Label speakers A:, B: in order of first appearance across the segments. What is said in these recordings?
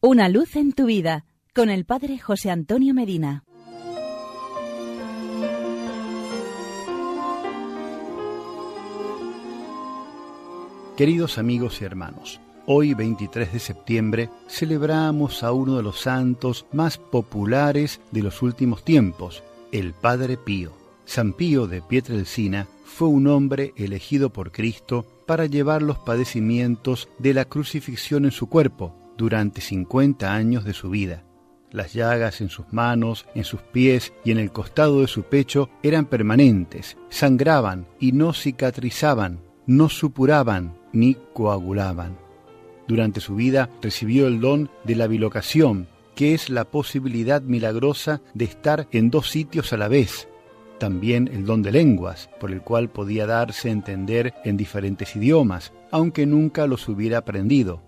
A: Una luz en tu vida con el Padre José Antonio Medina.
B: Queridos amigos y hermanos, hoy 23 de septiembre celebramos a uno de los santos más populares de los últimos tiempos, el Padre Pío. San Pío de Pietrelcina fue un hombre elegido por Cristo para llevar los padecimientos de la crucifixión en su cuerpo durante 50 años de su vida. Las llagas en sus manos, en sus pies y en el costado de su pecho eran permanentes, sangraban y no cicatrizaban, no supuraban ni coagulaban. Durante su vida recibió el don de la bilocación, que es la posibilidad milagrosa de estar en dos sitios a la vez, también el don de lenguas, por el cual podía darse a entender en diferentes idiomas, aunque nunca los hubiera aprendido.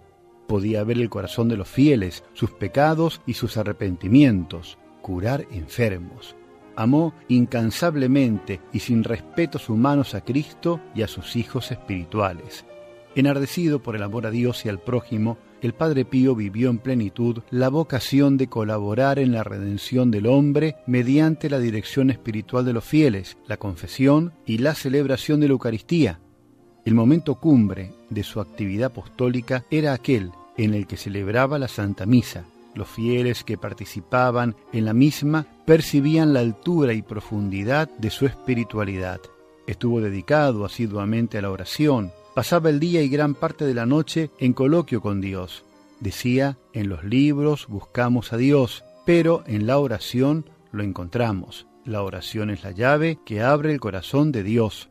B: Podía ver el corazón de los fieles, sus pecados y sus arrepentimientos, curar enfermos. Amó incansablemente y sin respetos humanos a Cristo y a sus hijos espirituales. Enardecido por el amor a Dios y al prójimo, el Padre Pío vivió en plenitud la vocación de colaborar en la redención del hombre mediante la dirección espiritual de los fieles, la confesión y la celebración de la Eucaristía. El momento cumbre de su actividad apostólica era aquel en el que celebraba la Santa Misa. Los fieles que participaban en la misma percibían la altura y profundidad de su espiritualidad. Estuvo dedicado asiduamente a la oración, Pasaba el día y gran parte de la noche en coloquio con Dios. Decía, en los libros buscamos a Dios, pero en la oración lo encontramos. La oración es la llave que abre el corazón de Dios.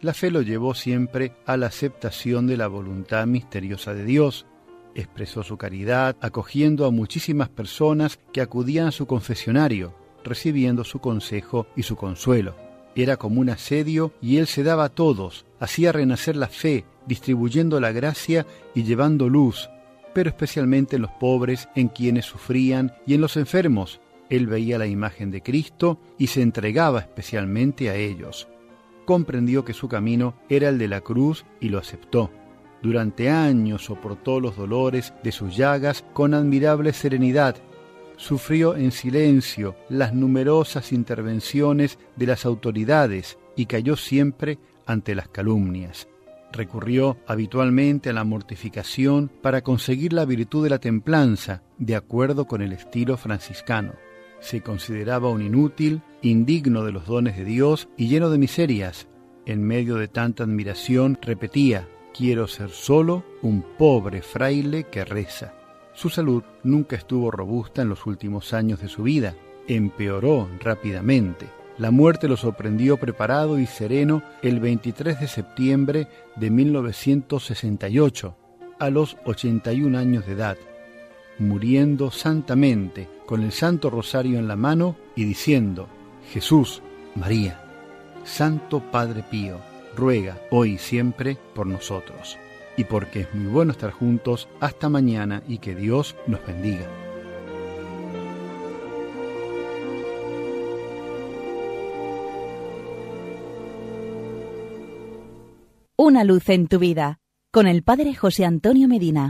B: La fe lo llevó siempre a la aceptación de la voluntad misteriosa de Dios. Expresó su caridad acogiendo a muchísimas personas que acudían a su confesionario, recibiendo su consejo y su consuelo. Era como un asedio y él se daba a todos, hacía renacer la fe, distribuyendo la gracia y llevando luz, pero especialmente en los pobres, en quienes sufrían y en los enfermos. Él veía la imagen de Cristo y se entregaba especialmente a ellos. Comprendió que su camino era el de la cruz y lo aceptó. Durante años soportó los dolores de sus llagas con admirable serenidad sufrió en silencio las numerosas intervenciones de las autoridades y cayó siempre ante las calumnias. Recurrió habitualmente a la mortificación para conseguir la virtud de la templanza, de acuerdo con el estilo franciscano. Se consideraba un inútil, indigno de los dones de Dios y lleno de miserias. En medio de tanta admiración repetía, quiero ser solo un pobre fraile que reza. Su salud nunca estuvo robusta en los últimos años de su vida, empeoró rápidamente. La muerte lo sorprendió preparado y sereno el 23 de septiembre de 1968, a los 81 años de edad, muriendo santamente, con el Santo Rosario en la mano y diciendo, Jesús, María, Santo Padre Pío, ruega hoy y siempre por nosotros y porque es muy bueno estar juntos. Hasta mañana y que Dios nos bendiga.
A: Una luz en tu vida con el Padre José Antonio Medina.